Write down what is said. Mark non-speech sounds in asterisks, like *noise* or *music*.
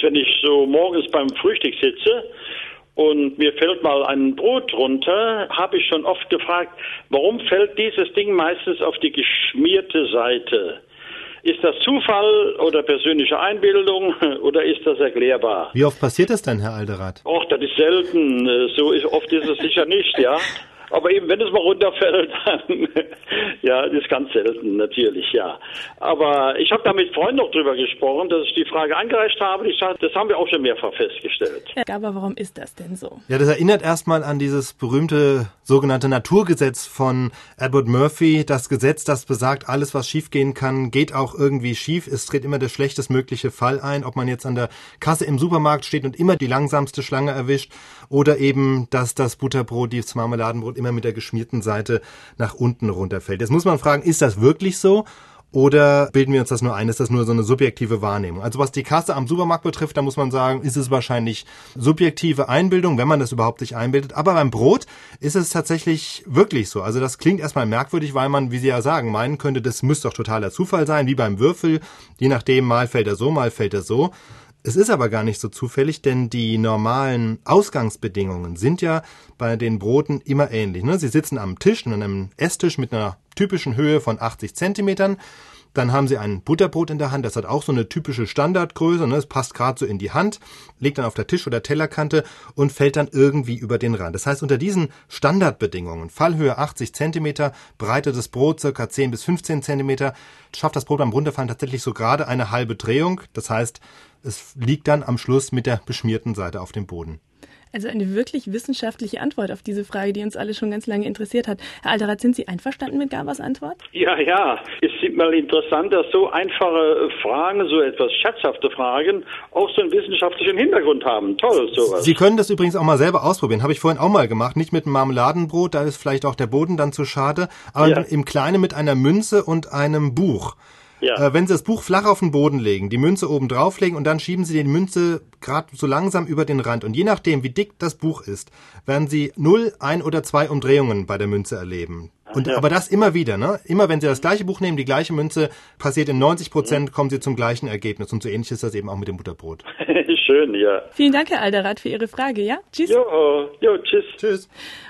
jetzt, wenn ich so morgens beim Frühstück sitze und mir fällt mal ein Brot runter, habe ich schon oft gefragt, warum fällt dieses Ding meistens auf die geschmierte Seite? Ist das Zufall oder persönliche Einbildung *laughs* oder ist das erklärbar? Wie oft passiert das denn, Herr Alderath? Och, das ist selten. So oft ist es sicher nicht, ja. Aber eben, wenn es mal runterfällt, *laughs* dann, ja, das ist ganz selten, natürlich, ja. Aber ich habe da mit Freunden noch drüber gesprochen, dass ich die Frage angereicht habe. Ich sage, das haben wir auch schon mehrfach festgestellt. Ja, aber warum ist das denn so? Ja, das erinnert erstmal an dieses berühmte sogenannte Naturgesetz von Edward Murphy. Das Gesetz, das besagt, alles, was schiefgehen kann, geht auch irgendwie schief. Es tritt immer der schlechtestmögliche Fall ein, ob man jetzt an der Kasse im Supermarkt steht und immer die langsamste Schlange erwischt oder eben, dass das Butterbrot, das Marmeladenbrot immer mit der geschmierten Seite nach unten runterfällt. Jetzt muss man fragen, ist das wirklich so? Oder bilden wir uns das nur ein? Ist das nur so eine subjektive Wahrnehmung? Also was die Kasse am Supermarkt betrifft, da muss man sagen, ist es wahrscheinlich subjektive Einbildung, wenn man das überhaupt sich einbildet. Aber beim Brot ist es tatsächlich wirklich so. Also das klingt erstmal merkwürdig, weil man, wie Sie ja sagen, meinen könnte, das müsste doch totaler Zufall sein, wie beim Würfel. Je nachdem, mal fällt er so, mal fällt er so. Es ist aber gar nicht so zufällig, denn die normalen Ausgangsbedingungen sind ja bei den Broten immer ähnlich. Ne? Sie sitzen am Tisch, an einem Esstisch mit einer typischen Höhe von 80 Zentimetern. Dann haben sie ein Butterbrot in der Hand, das hat auch so eine typische Standardgröße, ne? es passt gerade so in die Hand, liegt dann auf der Tisch- oder Tellerkante und fällt dann irgendwie über den Rand. Das heißt, unter diesen Standardbedingungen, Fallhöhe 80 Zentimeter, Breite des Brots circa 10 bis 15 Zentimeter, schafft das Brot beim Runterfallen tatsächlich so gerade eine halbe Drehung. Das heißt, es liegt dann am Schluss mit der beschmierten Seite auf dem Boden. Also eine wirklich wissenschaftliche Antwort auf diese Frage, die uns alle schon ganz lange interessiert hat. Herr Alterath, sind Sie einverstanden mit Gabers Antwort? Ja, ja. Es ist mal interessant, dass so einfache Fragen, so etwas scherzhafte Fragen, auch so einen wissenschaftlichen Hintergrund haben. Toll, sowas. Sie können das übrigens auch mal selber ausprobieren. Habe ich vorhin auch mal gemacht. Nicht mit einem Marmeladenbrot, da ist vielleicht auch der Boden dann zu schade, aber ja. im Kleinen mit einer Münze und einem Buch. Ja. Äh, wenn Sie das Buch flach auf den Boden legen, die Münze oben drauflegen und dann schieben Sie die Münze gerade so langsam über den Rand. Und je nachdem, wie dick das Buch ist, werden Sie null, ein oder zwei Umdrehungen bei der Münze erleben. Und, ja. Aber das immer wieder, ne? Immer wenn Sie das gleiche Buch nehmen, die gleiche Münze, passiert in 90 Prozent, mhm. kommen Sie zum gleichen Ergebnis. Und so ähnlich ist das eben auch mit dem Butterbrot. *laughs* Schön, ja. Vielen Dank, Herr Alderath, für Ihre Frage, ja? Tschüss. Jo, jo, tschüss. Tschüss.